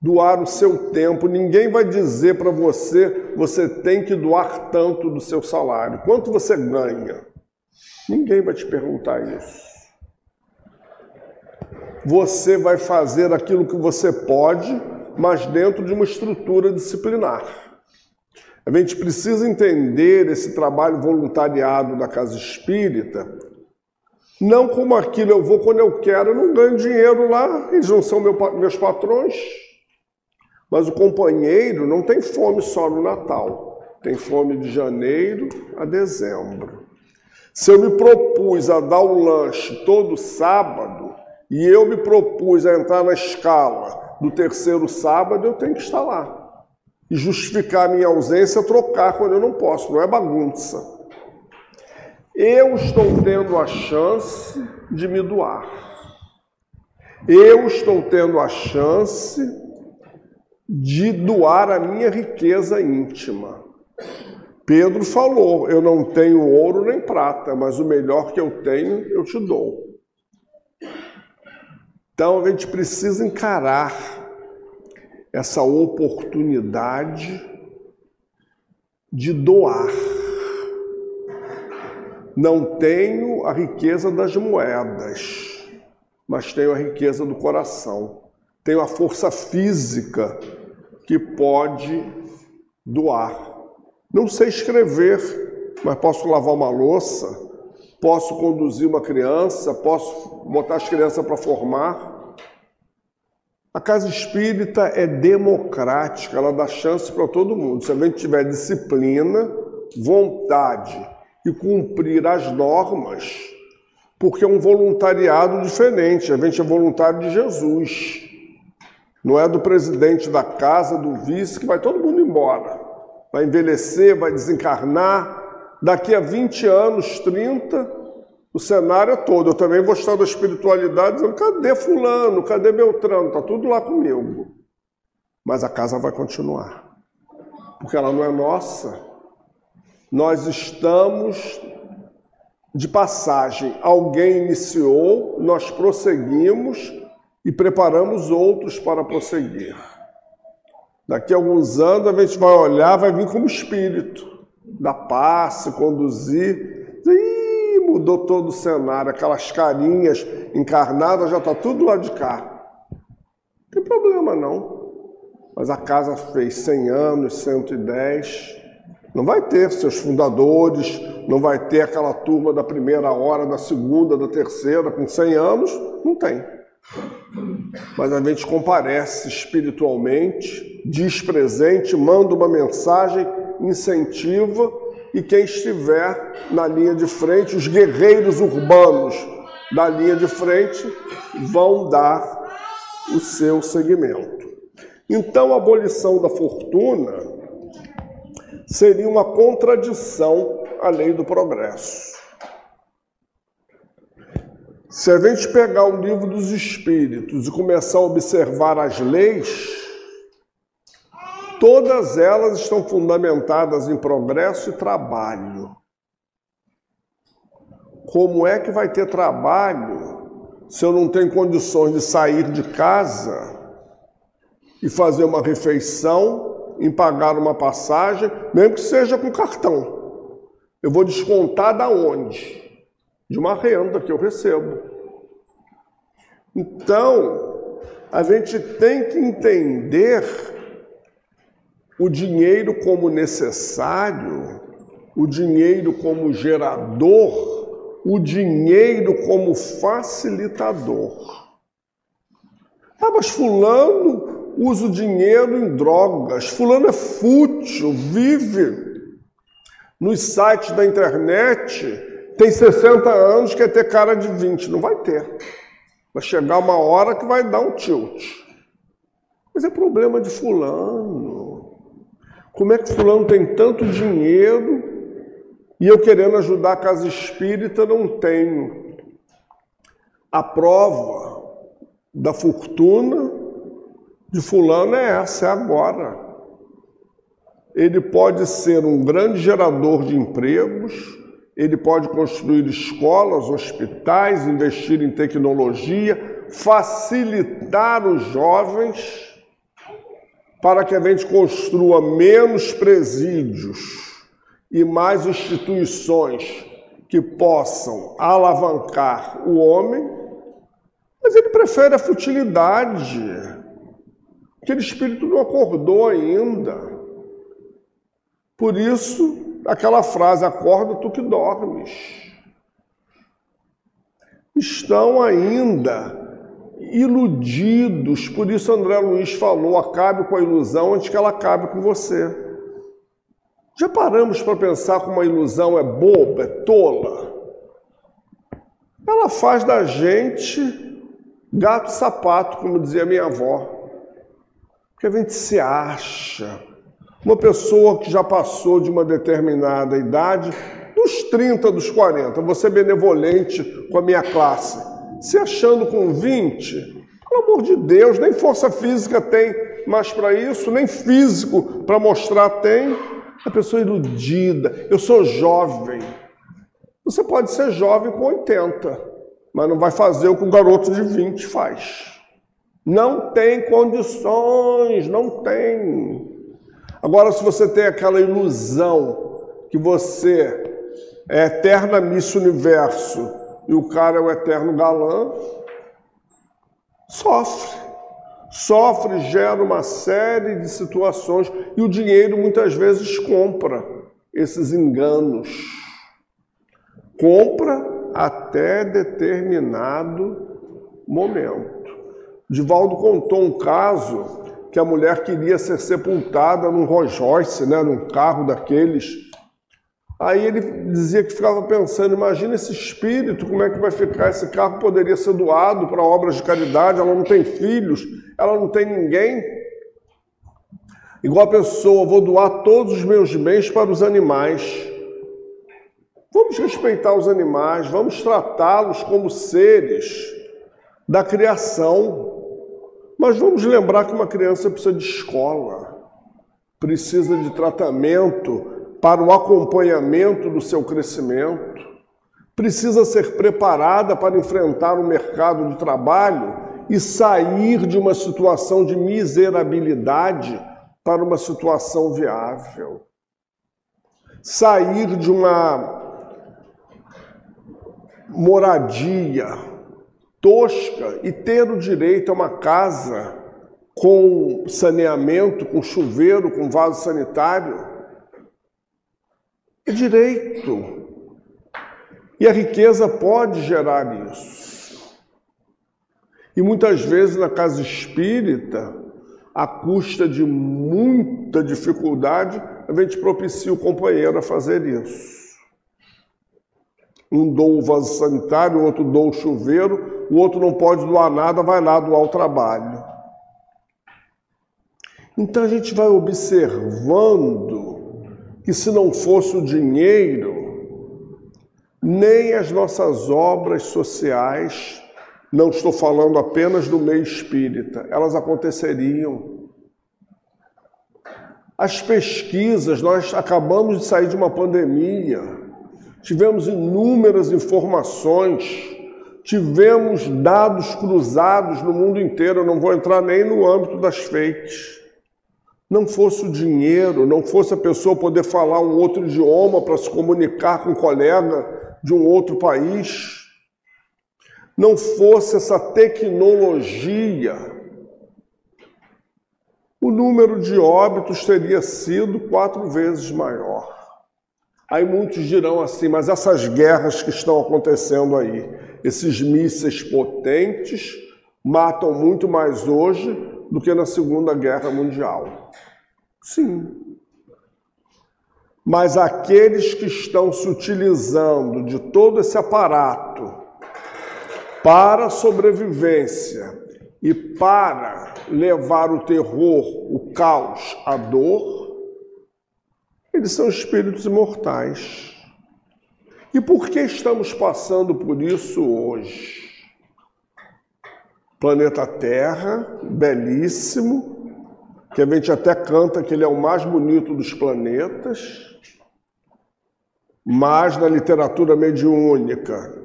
doar o seu tempo. Ninguém vai dizer para você, você tem que doar tanto do seu salário. Quanto você ganha? Ninguém vai te perguntar isso você vai fazer aquilo que você pode, mas dentro de uma estrutura disciplinar. A gente precisa entender esse trabalho voluntariado da casa espírita, não como aquilo eu vou quando eu quero, eu não ganho dinheiro lá, eles não são meu, meus patrões. Mas o companheiro não tem fome só no Natal, tem fome de janeiro a dezembro. Se eu me propus a dar um lanche todo sábado, e eu me propus a entrar na escala do terceiro sábado, eu tenho que estar lá. E justificar a minha ausência, trocar quando eu não posso, não é bagunça. Eu estou tendo a chance de me doar. Eu estou tendo a chance de doar a minha riqueza íntima. Pedro falou: Eu não tenho ouro nem prata, mas o melhor que eu tenho eu te dou. Então a gente precisa encarar essa oportunidade de doar. Não tenho a riqueza das moedas, mas tenho a riqueza do coração. Tenho a força física que pode doar. Não sei escrever, mas posso lavar uma louça, posso conduzir uma criança, posso botar as crianças para formar. A casa espírita é democrática, ela dá chance para todo mundo. Se a gente tiver disciplina, vontade e cumprir as normas, porque é um voluntariado diferente. A gente é voluntário de Jesus. Não é do presidente da casa, do vice, que vai todo mundo embora. Vai envelhecer, vai desencarnar, daqui a 20 anos, 30, o cenário é todo. Eu também vou estar da espiritualidade dizendo: cadê Fulano? Cadê Beltrano? Está tudo lá comigo. Mas a casa vai continuar. Porque ela não é nossa. Nós estamos de passagem. Alguém iniciou, nós prosseguimos e preparamos outros para prosseguir. Daqui a alguns anos a gente vai olhar, vai vir como espírito da paz, se conduzir. Ih, mudou todo o cenário, aquelas carinhas encarnadas já está tudo lá de cá. Não tem problema não. Mas a casa fez 100 anos, 110, Não vai ter seus fundadores, não vai ter aquela turma da primeira hora, da segunda, da terceira, com 100 anos, não tem. Mas a gente comparece espiritualmente, diz presente, manda uma mensagem, incentiva e quem estiver na linha de frente, os guerreiros urbanos da linha de frente, vão dar o seu segmento. Então, a abolição da fortuna seria uma contradição à lei do progresso. Se a gente pegar o livro dos Espíritos e começar a observar as leis, todas elas estão fundamentadas em progresso e trabalho. Como é que vai ter trabalho se eu não tenho condições de sair de casa e fazer uma refeição, em pagar uma passagem, mesmo que seja com cartão? Eu vou descontar da onde? De uma renda que eu recebo. Então, a gente tem que entender o dinheiro como necessário, o dinheiro como gerador, o dinheiro como facilitador. Ah, mas Fulano usa o dinheiro em drogas, Fulano é fútil, vive nos sites da internet, tem 60 anos, quer ter cara de 20. Não vai ter. Vai chegar uma hora que vai dar um tilt. Mas é problema de Fulano. Como é que fulano tem tanto dinheiro e eu querendo ajudar a casa espírita não tenho? A prova da fortuna de fulano é essa, é agora. Ele pode ser um grande gerador de empregos, ele pode construir escolas, hospitais, investir em tecnologia, facilitar os jovens para que a gente construa menos presídios e mais instituições que possam alavancar o homem, mas ele prefere a futilidade. Aquele espírito não acordou ainda. Por isso, aquela frase: acorda tu que dormes. Estão ainda iludidos. Por isso André Luiz falou: acabe com a ilusão antes que ela acabe com você. Já paramos para pensar como a ilusão é boba, é tola? Ela faz da gente gato sapato, como dizia minha avó. Porque a gente se acha. Uma pessoa que já passou de uma determinada idade, dos 30, dos 40, você benevolente com a minha classe se achando com 20, pelo amor de Deus, nem força física tem mais para isso, nem físico para mostrar tem. A pessoa iludida, eu sou jovem. Você pode ser jovem com 80, mas não vai fazer o que o garoto de 20 faz. Não tem condições, não tem. Agora, se você tem aquela ilusão que você é eterna Miss Universo e o cara é o eterno galã, sofre. Sofre, gera uma série de situações e o dinheiro muitas vezes compra esses enganos. Compra até determinado momento. Divaldo contou um caso que a mulher queria ser sepultada num Rolls Royce, né, num carro daqueles Aí ele dizia que ficava pensando: imagina esse espírito, como é que vai ficar? Esse carro poderia ser doado para obras de caridade, ela não tem filhos, ela não tem ninguém. Igual a pessoa, vou doar todos os meus bens para os animais. Vamos respeitar os animais, vamos tratá-los como seres da criação. Mas vamos lembrar que uma criança precisa de escola, precisa de tratamento, para o acompanhamento do seu crescimento, precisa ser preparada para enfrentar o mercado de trabalho e sair de uma situação de miserabilidade para uma situação viável. Sair de uma moradia tosca e ter o direito a uma casa com saneamento, com chuveiro, com vaso sanitário É direito. E a riqueza pode gerar isso. E muitas vezes na casa espírita, à custa de muita dificuldade, a gente propicia o companheiro a fazer isso. Um doa o vaso sanitário, o outro doa o chuveiro, o outro não pode doar nada, vai lá doar o trabalho. Então a gente vai observando que se não fosse o dinheiro, nem as nossas obras sociais, não estou falando apenas do meio espírita, elas aconteceriam. As pesquisas, nós acabamos de sair de uma pandemia, tivemos inúmeras informações, tivemos dados cruzados no mundo inteiro, eu não vou entrar nem no âmbito das fakes. Não fosse o dinheiro, não fosse a pessoa poder falar um outro idioma para se comunicar com um colega de um outro país, não fosse essa tecnologia, o número de óbitos teria sido quatro vezes maior. Aí muitos dirão assim, mas essas guerras que estão acontecendo aí, esses mísseis potentes matam muito mais hoje do que na Segunda Guerra Mundial. Sim. Mas aqueles que estão se utilizando de todo esse aparato para a sobrevivência e para levar o terror, o caos, a dor, eles são espíritos imortais. E por que estamos passando por isso hoje? Planeta Terra, belíssimo, que a gente até canta que ele é o mais bonito dos planetas, mas na literatura mediúnica,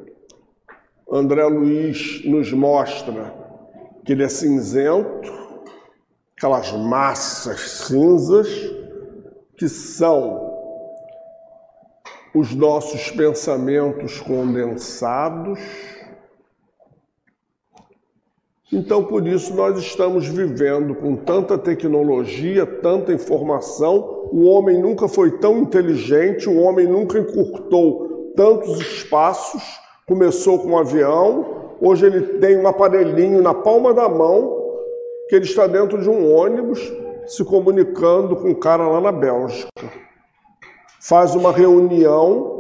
André Luiz nos mostra que ele é cinzento, aquelas massas cinzas que são os nossos pensamentos condensados. Então, por isso, nós estamos vivendo com tanta tecnologia, tanta informação. O homem nunca foi tão inteligente, o homem nunca encurtou tantos espaços. Começou com um avião, hoje ele tem um aparelhinho na palma da mão, que ele está dentro de um ônibus se comunicando com um cara lá na Bélgica. Faz uma reunião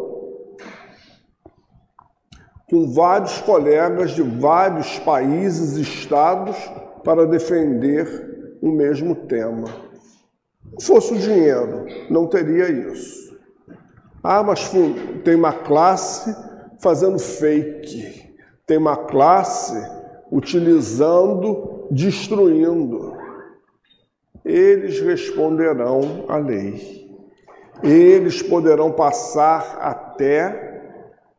com vários colegas de vários países estados para defender o mesmo tema. Se fosse o dinheiro, não teria isso. Ah, mas tem uma classe fazendo fake, tem uma classe utilizando, destruindo eles responderão à lei. Eles poderão passar até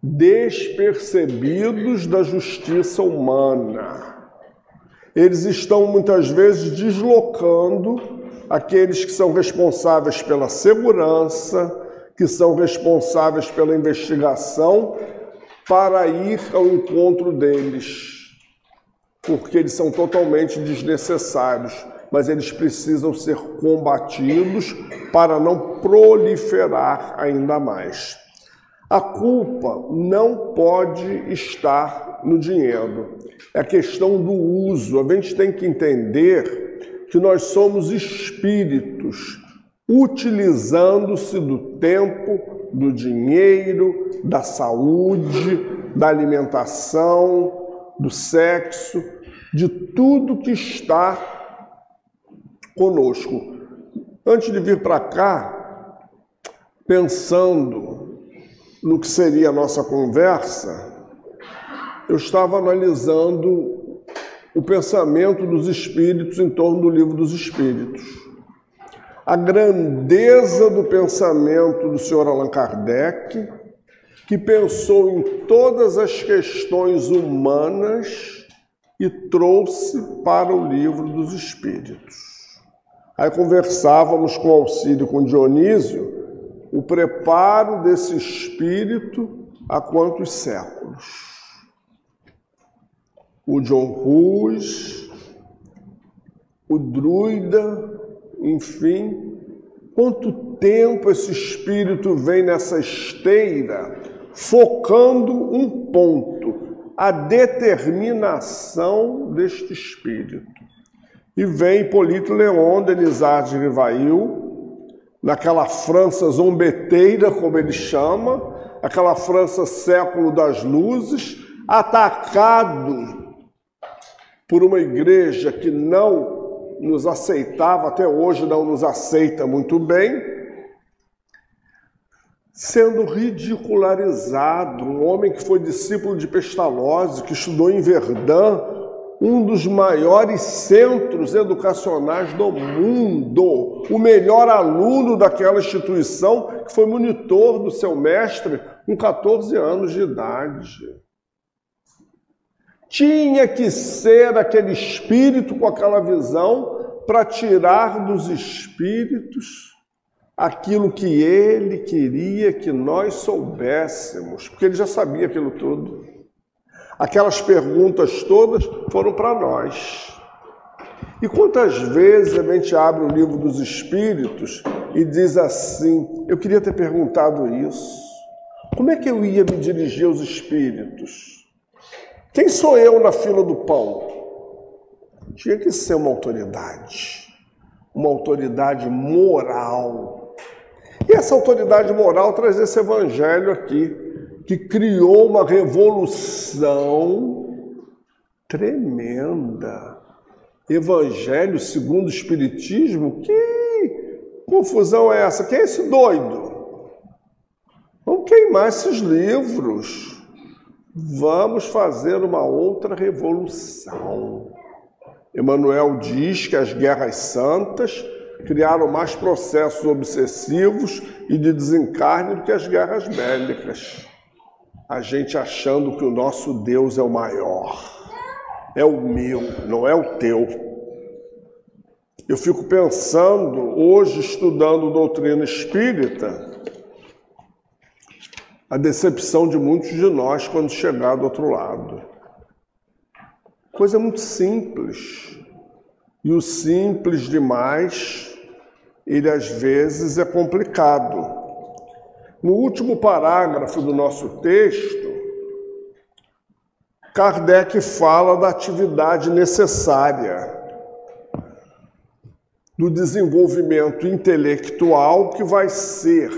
despercebidos da justiça humana. Eles estão muitas vezes deslocando aqueles que são responsáveis pela segurança, que são responsáveis pela investigação, para ir ao encontro deles, porque eles são totalmente desnecessários mas eles precisam ser combatidos para não proliferar ainda mais. A culpa não pode estar no dinheiro, é questão do uso. A gente tem que entender que nós somos espíritos utilizando-se do tempo, do dinheiro, da saúde, da alimentação, do sexo, de tudo que está conosco. Antes de vir para cá, pensando no que seria a nossa conversa, eu estava analisando o pensamento dos espíritos em torno do livro dos espíritos. A grandeza do pensamento do senhor Allan Kardec, que pensou em todas as questões humanas e trouxe para o livro dos espíritos. Aí conversávamos com auxílio com Dionísio o preparo desse espírito há quantos séculos. O John Hus, o druida, enfim, Quanto tempo esse espírito vem nessa esteira, focando um ponto, a determinação deste espírito. E vem Hipólito Leon, Denisard de Rivail, naquela França zombeteira, como ele chama, aquela França século das luzes, atacado por uma igreja que não nos aceitava, até hoje não nos aceita muito bem, sendo ridicularizado, um homem que foi discípulo de Pestalozzi, que estudou em Verdun, um dos maiores centros educacionais do mundo, o melhor aluno daquela instituição, que foi monitor do seu mestre com 14 anos de idade. Tinha que ser aquele espírito com aquela visão para tirar dos espíritos aquilo que ele queria que nós soubéssemos, porque ele já sabia aquilo tudo. Aquelas perguntas todas foram para nós. E quantas vezes a gente abre o livro dos Espíritos e diz assim: Eu queria ter perguntado isso. Como é que eu ia me dirigir aos Espíritos? Quem sou eu na fila do pão? Tinha que ser uma autoridade, uma autoridade moral. E essa autoridade moral traz esse evangelho aqui que criou uma revolução tremenda. Evangelho segundo o Espiritismo? Que confusão é essa? Quem é esse doido? Vamos queimar esses livros. Vamos fazer uma outra revolução. Emmanuel diz que as guerras santas criaram mais processos obsessivos e de desencarne do que as guerras bélicas a gente achando que o nosso Deus é o maior. É o meu, não é o teu. Eu fico pensando, hoje estudando doutrina espírita, a decepção de muitos de nós quando chegar do outro lado. Coisa muito simples. E o simples demais, ele às vezes é complicado. No último parágrafo do nosso texto, Kardec fala da atividade necessária do desenvolvimento intelectual que vai ser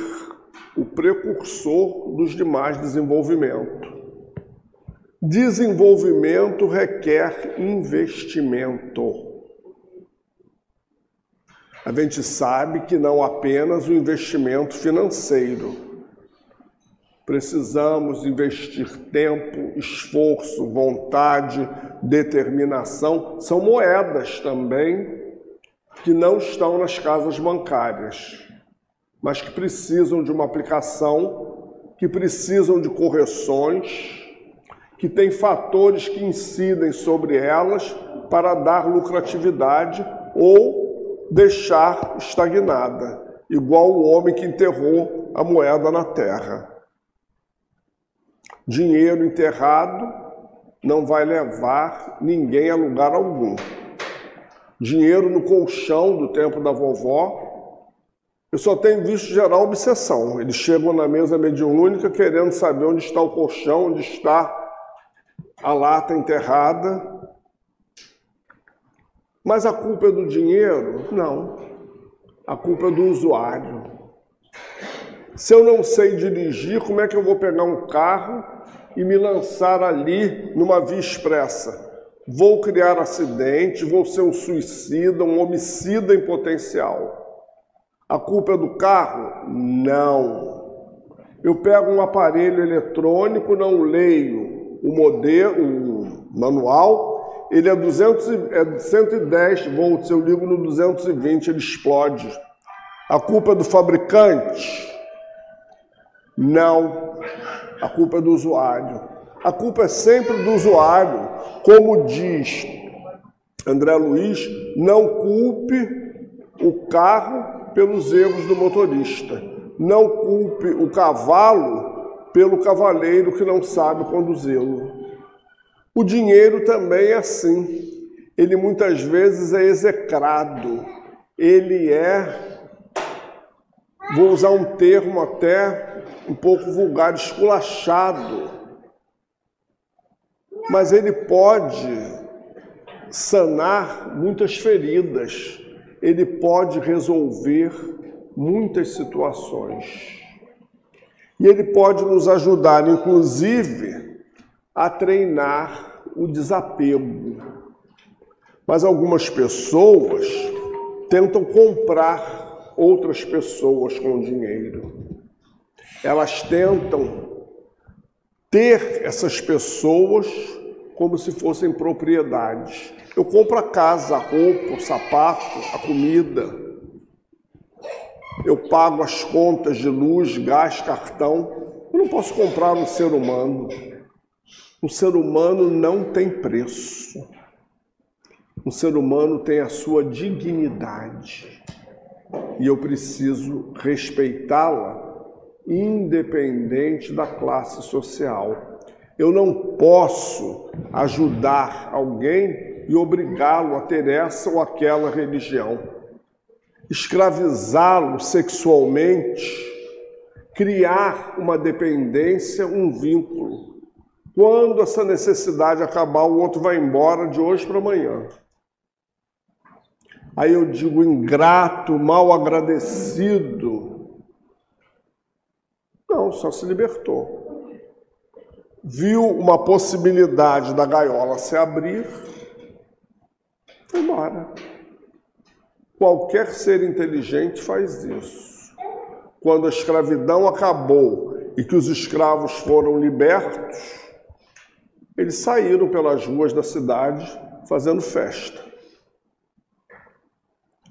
o precursor dos demais desenvolvimentos. Desenvolvimento requer investimento. A gente sabe que não apenas o investimento financeiro, Precisamos investir tempo, esforço, vontade, determinação. São moedas também que não estão nas casas bancárias, mas que precisam de uma aplicação, que precisam de correções, que tem fatores que incidem sobre elas para dar lucratividade ou deixar estagnada, igual o homem que enterrou a moeda na terra. Dinheiro enterrado não vai levar ninguém a lugar algum. Dinheiro no colchão do tempo da vovó, eu só tenho visto gerar obsessão. Eles chegam na mesa mediúnica querendo saber onde está o colchão, onde está a lata enterrada. Mas a culpa é do dinheiro? Não. A culpa é do usuário. Se eu não sei dirigir, como é que eu vou pegar um carro e me lançar ali numa via expressa. Vou criar acidente, vou ser um suicida, um homicida em potencial. A culpa é do carro? Não. Eu pego um aparelho eletrônico, não leio o modelo, o manual, ele é, 200, é 110 volts, eu ligo no 220, ele explode. A culpa é do fabricante? Não. A culpa é do usuário. A culpa é sempre do usuário. Como diz André Luiz, não culpe o carro pelos erros do motorista. Não culpe o cavalo pelo cavaleiro que não sabe conduzi-lo. O dinheiro também é assim. Ele muitas vezes é execrado. Ele é vou usar um termo até um pouco vulgar, esculachado, mas ele pode sanar muitas feridas, ele pode resolver muitas situações. E ele pode nos ajudar, inclusive, a treinar o desapego. Mas algumas pessoas tentam comprar outras pessoas com dinheiro. Elas tentam ter essas pessoas como se fossem propriedades. Eu compro a casa, a roupa, o sapato, a comida eu pago as contas de luz, gás, cartão. Eu não posso comprar um ser humano. Um ser humano não tem preço. Um ser humano tem a sua dignidade. E eu preciso respeitá-la, independente da classe social. Eu não posso ajudar alguém e obrigá-lo a ter essa ou aquela religião escravizá-lo sexualmente, criar uma dependência, um vínculo. Quando essa necessidade acabar, o outro vai embora de hoje para amanhã. Aí eu digo ingrato, mal agradecido. Não, só se libertou. Viu uma possibilidade da gaiola se abrir, foi embora. Qualquer ser inteligente faz isso. Quando a escravidão acabou e que os escravos foram libertos, eles saíram pelas ruas da cidade fazendo festa.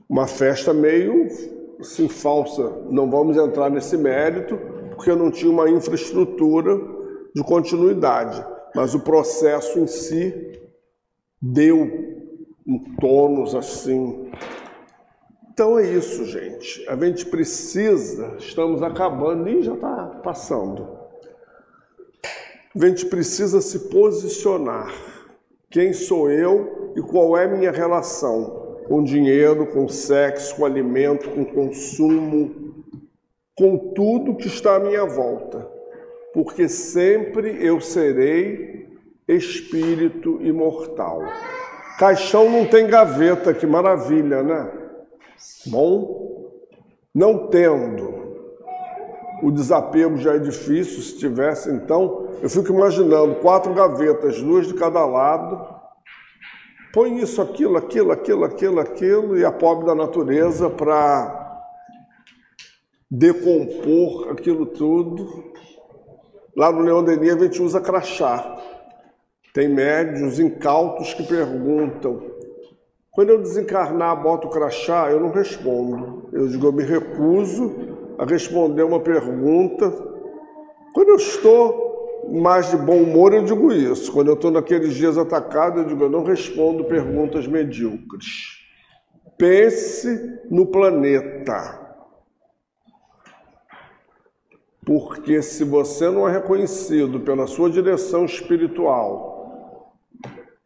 Uma festa meio assim falsa. Não vamos entrar nesse mérito, porque não tinha uma infraestrutura de continuidade. Mas o processo em si deu um tônus assim então é isso, gente. A gente precisa, estamos acabando e já está passando. A gente precisa se posicionar. Quem sou eu e qual é minha relação com dinheiro, com sexo, com alimento, com consumo, com tudo que está à minha volta. Porque sempre eu serei espírito imortal. Caixão não tem gaveta, que maravilha, né? Bom, não tendo o desapego já é difícil, se tivesse, então, eu fico imaginando quatro gavetas, duas de cada lado, põe isso, aquilo, aquilo, aquilo, aquilo, aquilo, e a pobre da natureza para decompor aquilo tudo. Lá no Leão Denis a gente usa crachá. Tem médios incautos que perguntam quando eu desencarnar, boto crachá, eu não respondo. Eu digo, eu me recuso a responder uma pergunta. Quando eu estou mais de bom humor, eu digo isso. Quando eu estou naqueles dias atacado, eu digo, eu não respondo perguntas medíocres. Pense no planeta. Porque se você não é reconhecido pela sua direção espiritual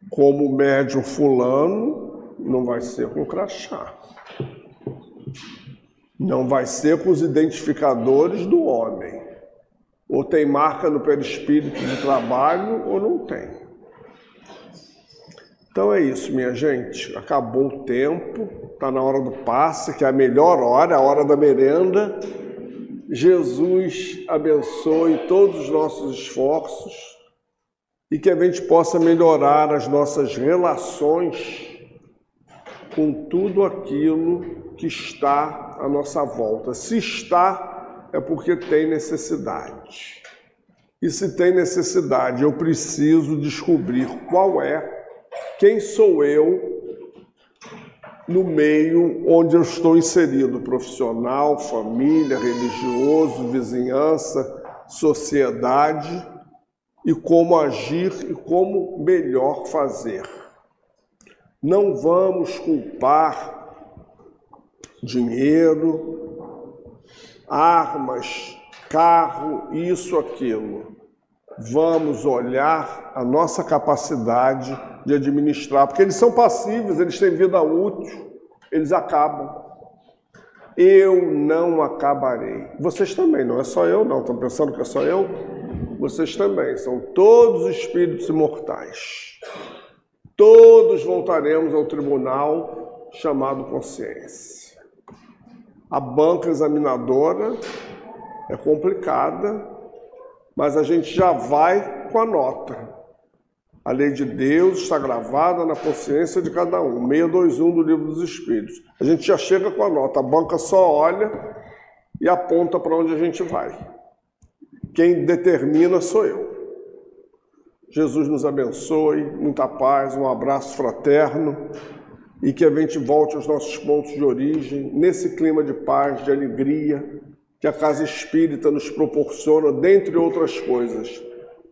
como médium fulano, não vai ser com crachá. Não vai ser com os identificadores do homem. Ou tem marca no perispírito de trabalho ou não tem. Então é isso, minha gente. Acabou o tempo, está na hora do passe, que é a melhor hora, a hora da merenda. Jesus abençoe todos os nossos esforços e que a gente possa melhorar as nossas relações com tudo aquilo que está à nossa volta. Se está, é porque tem necessidade. E se tem necessidade, eu preciso descobrir qual é, quem sou eu no meio onde eu estou inserido profissional, família, religioso, vizinhança, sociedade e como agir e como melhor fazer. Não vamos culpar dinheiro, armas, carro, isso, aquilo. Vamos olhar a nossa capacidade de administrar, porque eles são passivos, eles têm vida útil, eles acabam. Eu não acabarei. Vocês também, não é só eu, não. Estão pensando que é só eu? Vocês também. São todos espíritos imortais. Todos voltaremos ao tribunal chamado consciência. A banca examinadora é complicada, mas a gente já vai com a nota. A lei de Deus está gravada na consciência de cada um. 621 do Livro dos Espíritos. A gente já chega com a nota. A banca só olha e aponta para onde a gente vai. Quem determina sou eu. Jesus nos abençoe, muita paz, um abraço fraterno e que a gente volte aos nossos pontos de origem, nesse clima de paz, de alegria que a casa espírita nos proporciona, dentre outras coisas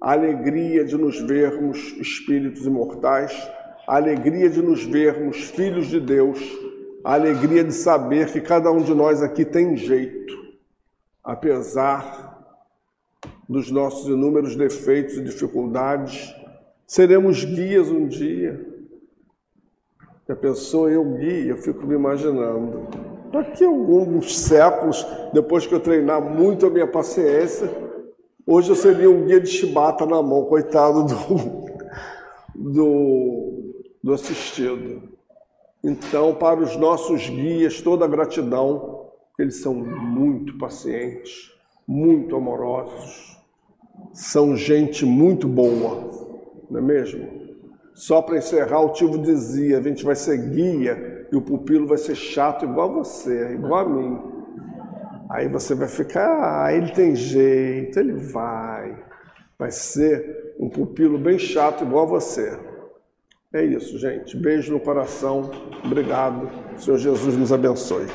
a alegria de nos vermos espíritos imortais, a alegria de nos vermos filhos de Deus, a alegria de saber que cada um de nós aqui tem jeito, apesar dos nossos inúmeros defeitos e dificuldades, seremos guias um dia. a pessoa eu guia, eu fico me imaginando. Daqui a alguns séculos, depois que eu treinar muito a minha paciência, Hoje eu seria um guia de chibata na mão, coitado do, do, do assistido. Então, para os nossos guias, toda a gratidão, eles são muito pacientes, muito amorosos, são gente muito boa, não é mesmo? Só para encerrar, o tio dizia: a gente vai ser guia e o pupilo vai ser chato igual a você, igual a mim. Aí você vai ficar, ah, ele tem jeito, ele vai. Vai ser um pupilo bem chato igual você. É isso, gente. Beijo no coração. Obrigado. Senhor Jesus nos abençoe.